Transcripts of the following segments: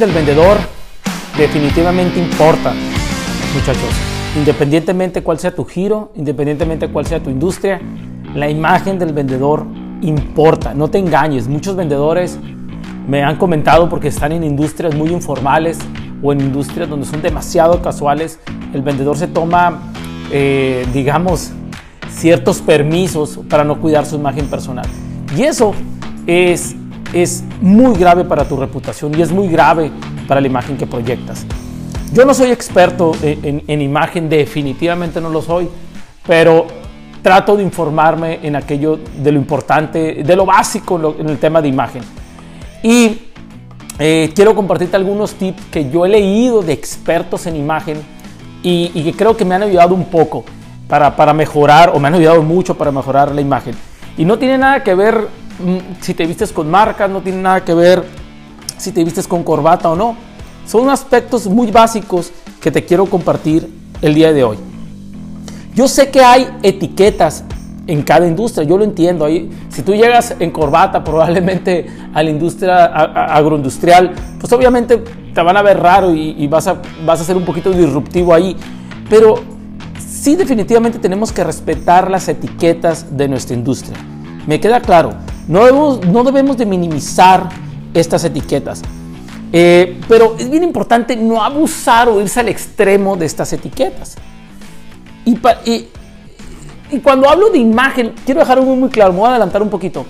del vendedor definitivamente importa, muchachos. Independientemente cuál sea tu giro, independientemente cuál sea tu industria, la imagen del vendedor importa. No te engañes, muchos vendedores me han comentado porque están en industrias muy informales o en industrias donde son demasiado casuales, el vendedor se toma, eh, digamos, ciertos permisos para no cuidar su imagen personal. Y eso es, es muy grave para tu reputación y es muy grave para la imagen que proyectas. Yo no soy experto en, imagen, definitivamente no lo soy, pero trato de informarme en aquello de lo importante, de lo básico en el tema de imagen. Y eh, quiero compartirte algunos tips que yo he leído de expertos en imagen y, que creo que me han ayudado un poco para, para, mejorar, o me han ayudado mucho para mejorar la imagen. Y no tiene nada que ver si te vistes con marcas, no tiene nada que ver si te vistes con corbata o no. Son aspectos muy básicos que te quiero compartir el día de hoy. Yo sé que hay etiquetas en cada industria, yo lo entiendo. Si tú llegas en corbata probablemente a la industria agroindustrial, pues obviamente te van a ver raro y, vas, a, vas a ser un poquito disruptivo ahí. Pero sí definitivamente tenemos que respetar las etiquetas de nuestra industria. Me queda claro, no debemos, no debemos de minimizar estas etiquetas. Eh, pero es bien importante no abusar o irse al extremo de estas etiquetas. Y, cuando hablo de imagen, quiero dejar algo muy claro, voy a adelantar un poquito.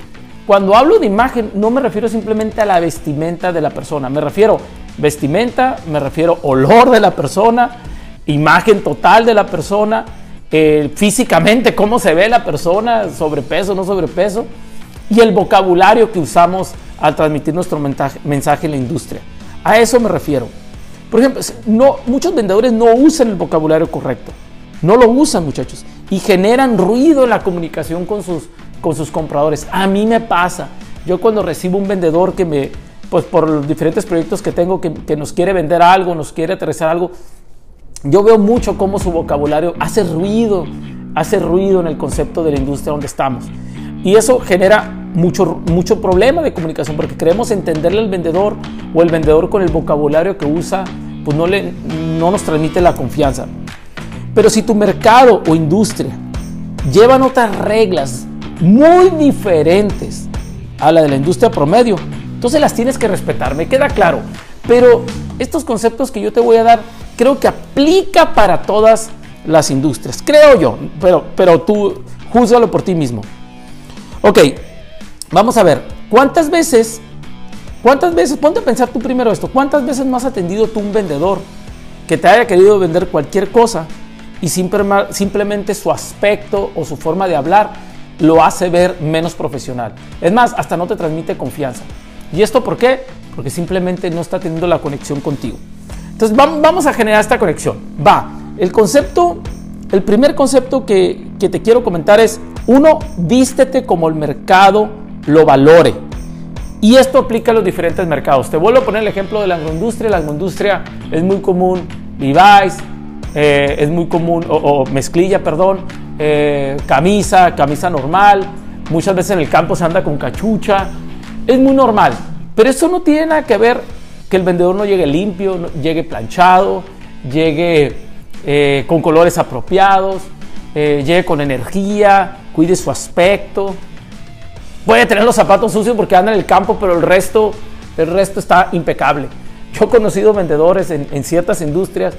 Cuando hablo de imagen, no me refiero simplemente a la vestimenta de la persona, me refiero vestimenta, me refiero olor de la persona, imagen total de la persona, eh, físicamente cómo se ve la persona, sobrepeso, no sobrepeso, y el vocabulario que usamos al transmitir nuestro mensaje en la industria. A eso me refiero. Por ejemplo, no, muchos vendedores no usan el vocabulario correcto. No lo usan, muchachos. Y generan ruido en la comunicación con sus, con sus compradores. A mí me pasa. Yo cuando recibo un vendedor que me, pues por los diferentes proyectos que tengo, que, que nos quiere vender algo, nos quiere aterrizar algo, yo veo mucho cómo su vocabulario hace ruido, hace ruido en el concepto de la industria donde estamos. Y eso genera mucho, mucho problema de comunicación porque queremos entenderle al vendedor o el vendedor con el vocabulario que usa, pues no, le, no nos transmite la confianza. Pero si tu mercado o industria llevan otras reglas muy diferentes a la de la industria promedio, entonces las tienes que respetar, me queda claro. Pero estos conceptos que yo te voy a dar creo que aplica para todas las industrias, creo yo, pero, pero tú júzgalo por ti mismo. Ok, vamos a ver, ¿cuántas veces, cuántas veces, ponte a pensar tú primero esto, cuántas veces no has atendido tú un vendedor que te haya querido vender cualquier cosa y simplemente su aspecto o su forma de hablar lo hace ver menos profesional? Es más, hasta no te transmite confianza. ¿Y esto por qué? Porque simplemente no está teniendo la conexión contigo. Entonces vamos a generar esta conexión. Va, el concepto, el primer concepto que, que te quiero comentar es uno, vístete como el mercado lo valore. Y esto aplica a los diferentes mercados. Te vuelvo a poner el ejemplo de la agroindustria. La agroindustria es muy común, Levi's, eh, es muy común, o, mezclilla, perdón, eh, camisa, camisa normal. Muchas veces en el campo se anda con cachucha. Es muy normal. Pero eso no tiene nada que ver que el vendedor no llegue limpio, llegue planchado, llegue eh, con colores apropiados, llegue con energía, cuide su aspecto. Puede tener los zapatos sucios porque anda en el campo, pero el resto, el resto está impecable. Yo he conocido vendedores en, ciertas industrias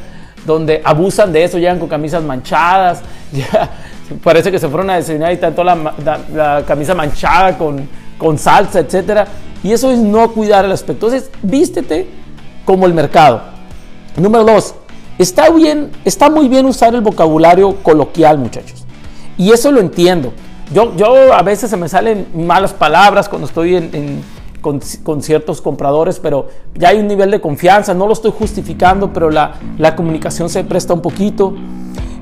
donde abusan de eso, llegan con camisas manchadas, parece que se fueron a desayunar y tanto la, la, camisa manchada con, con salsa, etc. Y eso es no cuidar el aspecto. Entonces, vístete como el mercado. Número dos, está, bien, está muy bien usar el vocabulario coloquial, muchachos. Y eso lo entiendo. Yo, yo a veces se me salen malas palabras cuando estoy en, con, ciertos compradores, pero ya hay un nivel de confianza, no lo estoy justificando, pero la, la comunicación se presta un poquito.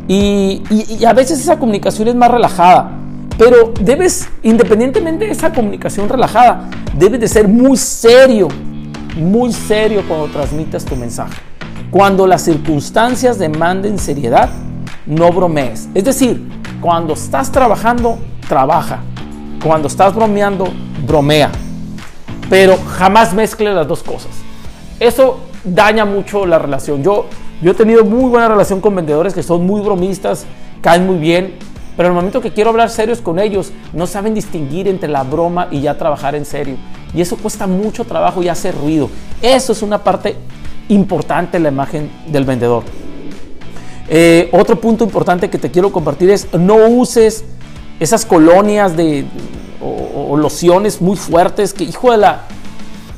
Y, y, a veces esa comunicación es más relajada. Pero debes, independientemente de esa comunicación relajada, debes de ser muy serio, muy serio cuando transmitas tu mensaje. Cuando las circunstancias demanden seriedad, no bromees. Es decir, cuando estás trabajando, trabaja. Cuando estás bromeando, bromea. Pero jamás mezcle las dos cosas. eso daña mucho la relación. Yo, yo he tenido muy buena relación con vendedores que son muy bromistas, caen muy bien, pero en el momento que quiero hablar serios con ellos, no saben distinguir entre la broma y ya trabajar en serio. Y eso cuesta mucho trabajo y hace ruido. Eso es una parte importante en la imagen del vendedor. Eh, otro punto importante que te quiero compartir es no uses esas colonias de, o, lociones muy fuertes que, hijo de la,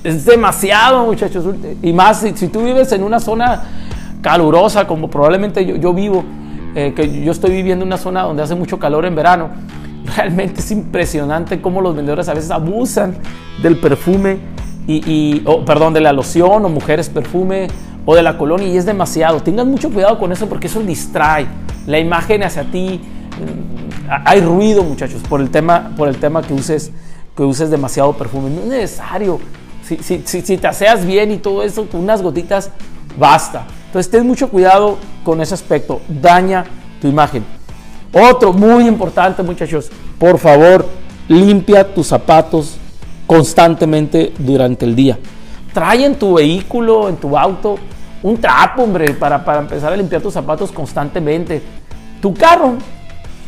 es demasiado muchachos. Y más si, tú vives en una zona calurosa como probablemente yo, vivo, eh, que yo estoy viviendo en una zona donde hace mucho calor en verano, realmente es impresionante cómo los vendedores a veces abusan del perfume y, perdón, de la loción o mujeres perfume o de la colonia y es demasiado. Tengan mucho cuidado con eso porque eso distrae la imagen hacia ti. Hay ruido, muchachos, por el tema, por el tema que uses, que uses demasiado perfume. No es necesario. Si, si, si te aseas bien y todo eso, con unas gotitas, basta. Entonces, ten mucho cuidado con ese aspecto. Daña tu imagen. Otro muy importante, muchachos, por favor, limpia tus zapatos constantemente durante el día. Trae en tu vehículo, en tu auto, un trapo, hombre, para, para empezar a limpiar tus zapatos constantemente. Tu carro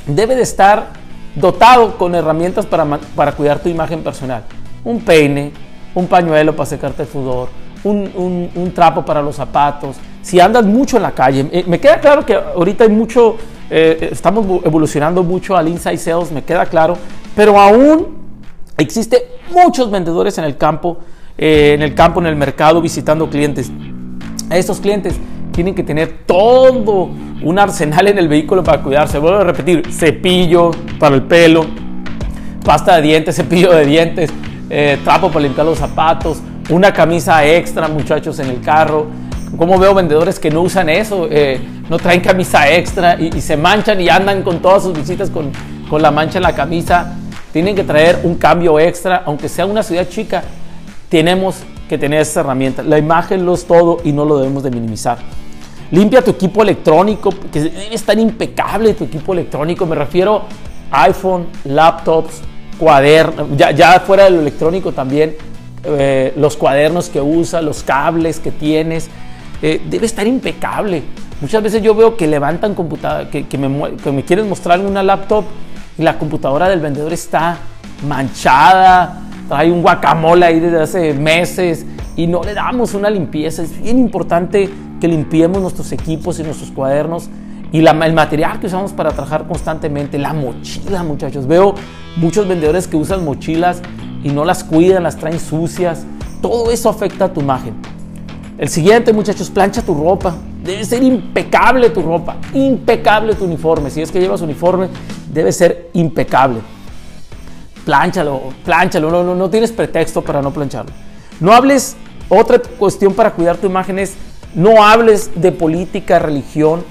debe de estar dotado con herramientas para, para cuidar tu imagen personal. Un peine, un pañuelo para secarte el sudor, un, un, trapo para los zapatos. Si andas mucho en la calle, eh, me queda claro que ahorita hay mucho, eh, estamos evolucionando mucho al inside sales, me queda claro, pero aún existe muchos vendedores en el campo, eh, en el campo, en el mercado, visitando clientes. A estos clientes tienen que tener todo un arsenal en el vehículo para cuidarse. Vuelvo a repetir, cepillo para el pelo, pasta de dientes, cepillo de dientes, eh, trapo para limpiar los zapatos, una camisa extra, muchachos, en el carro. Como veo vendedores que no usan eso, eh, no traen camisa extra y, se manchan y andan con todas sus visitas con, con la mancha en la camisa. Tienen que traer un cambio extra, aunque sea una ciudad chica, tenemos que tener esa herramienta. La imagen lo es todo y no lo debemos de minimizar. Limpia tu equipo electrónico, que debe estar impecable tu equipo electrónico. Me refiero a iPhone, laptops, cuadernos, ya, fuera de lo electrónico también, eh, los cuadernos que usas, los cables que tienes. Eh, debe estar impecable. Muchas veces yo veo que levantan computadora, que, me, quieren mostrar una laptop y la computadora del vendedor está manchada, trae un guacamole ahí desde hace meses y no le damos una limpieza. Es bien importante que limpiemos nuestros equipos y nuestros cuadernos y la, el material que usamos para trabajar constantemente, la mochila, muchachos. Veo muchos vendedores que usan mochilas y no las cuidan, las traen sucias. Todo eso afecta a tu imagen. El siguiente, muchachos, plancha tu ropa. Debe ser impecable tu ropa, impecable tu uniforme. Si es que llevas uniforme, debe ser impecable. Plánchalo, plánchalo, no, no, no tienes pretexto para no plancharlo. No hables, otra cuestión para cuidar tu imagen es, no hables de política, religión,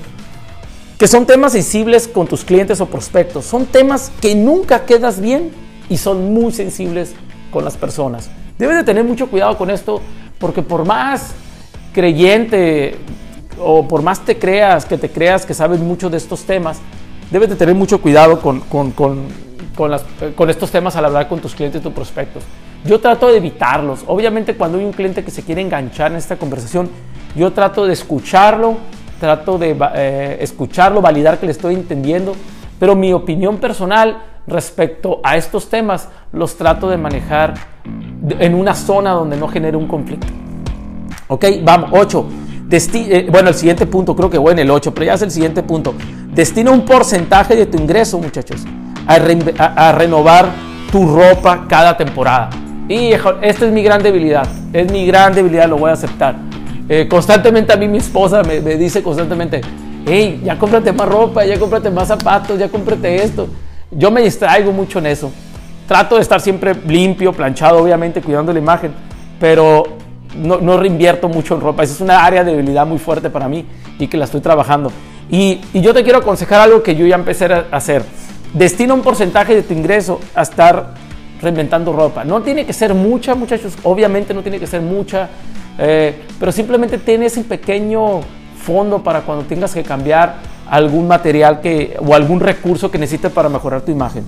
que son temas sensibles con tus clientes o prospectos. Son temas que nunca quedas bien y son muy sensibles con las personas. Debes de tener mucho cuidado con esto porque por más creyente o por más te creas, que te creas que sabes mucho de estos temas, debes de tener mucho cuidado con, con, con, con, estos temas al hablar con tus clientes tus prospectos. Yo trato de evitarlos. Obviamente cuando hay un cliente que se quiere enganchar en esta conversación, yo trato de escucharlo, trato de eh, escucharlo, validar que le estoy entendiendo, pero mi opinión personal respecto a estos temas los trato de manejar en una zona donde no genere un conflicto. Ok, vamos, 8. Eh, bueno, el siguiente punto, creo que voy en el 8, pero ya es el siguiente punto. Destina un porcentaje de tu ingreso, muchachos, a, renovar tu ropa cada temporada. Y esta es mi gran debilidad, es mi gran debilidad, lo voy a aceptar. Eh, constantemente a mí mi esposa me, dice constantemente, hey, ya cómprate más ropa, ya cómprate más zapatos, ya cómprate esto. Yo me distraigo mucho en eso. Trato de estar siempre limpio, planchado, obviamente, cuidando la imagen, pero no, no reinvierto mucho en ropa. Esa es una área de debilidad muy fuerte para mí y que la estoy trabajando. Y, yo te quiero aconsejar algo que yo ya empecé a hacer. Destina un porcentaje de tu ingreso a estar reinventando ropa. No tiene que ser mucha, muchachos. Obviamente no tiene que ser mucha. Eh, pero simplemente ten ese pequeño fondo para cuando tengas que cambiar algún material que, o algún recurso que necesites para mejorar tu imagen.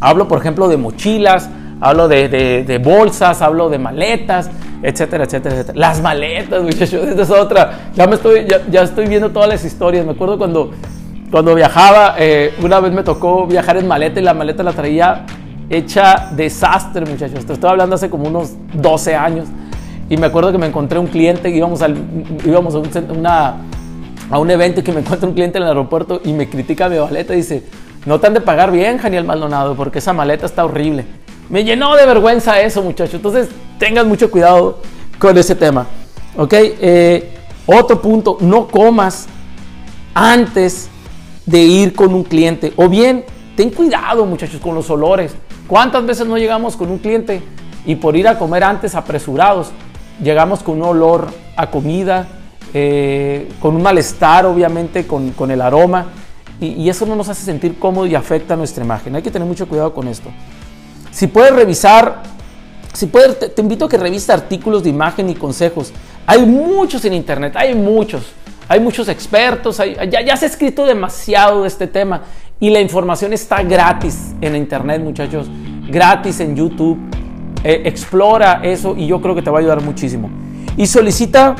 Hablo, por ejemplo, de mochilas, hablo de bolsas, hablo de maletas, etcétera, etcétera, etcétera. Las maletas, muchachos, esta es otra. Ya, me estoy, ya, estoy viendo todas las historias. Me acuerdo cuando, cuando viajaba, eh, una vez me tocó viajar en maleta y la maleta la traía hecha desastre, muchachos. Te estoy hablando hace como unos 12 años. Y me acuerdo que me encontré un cliente, íbamos, al, íbamos a, un, una, a un evento y que me encuentra un cliente en el aeropuerto y me critica mi maleta y dice, no te han de pagar bien, Janiel Maldonado, porque esa maleta está horrible. Me llenó de vergüenza eso, muchachos. Entonces, tengan mucho cuidado con ese tema. ¿Ok? Eh, otro punto, no comas antes de ir con un cliente. O bien, ten cuidado, muchachos, con los olores. ¿Cuántas veces no llegamos con un cliente y por ir a comer antes apresurados, llegamos con un olor a comida, eh, con un malestar, obviamente, con, con el aroma? Y, eso no nos hace sentir cómodo y afecta nuestra imagen. Hay que tener mucho cuidado con esto. Si puedes revisar, si puedes, te, invito a que revises artículos de imagen y consejos. Hay muchos en internet, hay muchos. Hay muchos expertos, ya, ya se ha escrito demasiado de este tema y la información está gratis en internet, muchachos, gratis en YouTube. Eh, explora eso y yo creo que te va a ayudar muchísimo. Y solicita,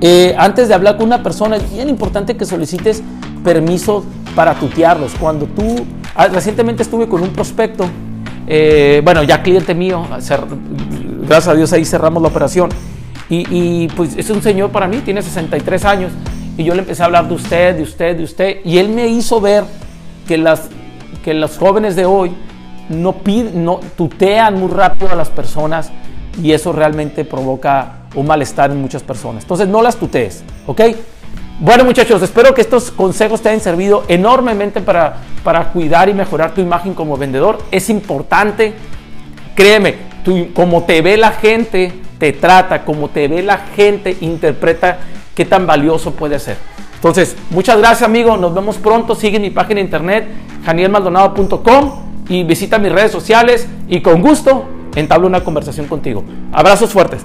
eh, antes de hablar con una persona, es bien importante que solicites permiso para tutearlos. Cuando tú, ah, recientemente estuve con un prospecto, eh, bueno, ya cliente mío, gracias a Dios ahí cerramos la operación. Y, pues es un señor para mí, tiene 63 años. Y yo le empecé a hablar de usted, de usted, de usted. Y él me hizo ver que, las, que los jóvenes de hoy no, piden, no tutean muy rápido a las personas y eso realmente provoca un malestar en muchas personas. Entonces no las tutees, ¿ok? Bueno muchachos, espero que estos consejos te hayan servido enormemente para, para cuidar y mejorar tu imagen como vendedor. Es importante, créeme, como te ve la gente, te trata, como te ve la gente, interpreta qué tan valioso puede ser. Entonces, muchas gracias amigo, nos vemos pronto, sigue mi página de internet, janielmaldonado.com y visita mis redes sociales y con gusto entablo una conversación contigo. Abrazos fuertes.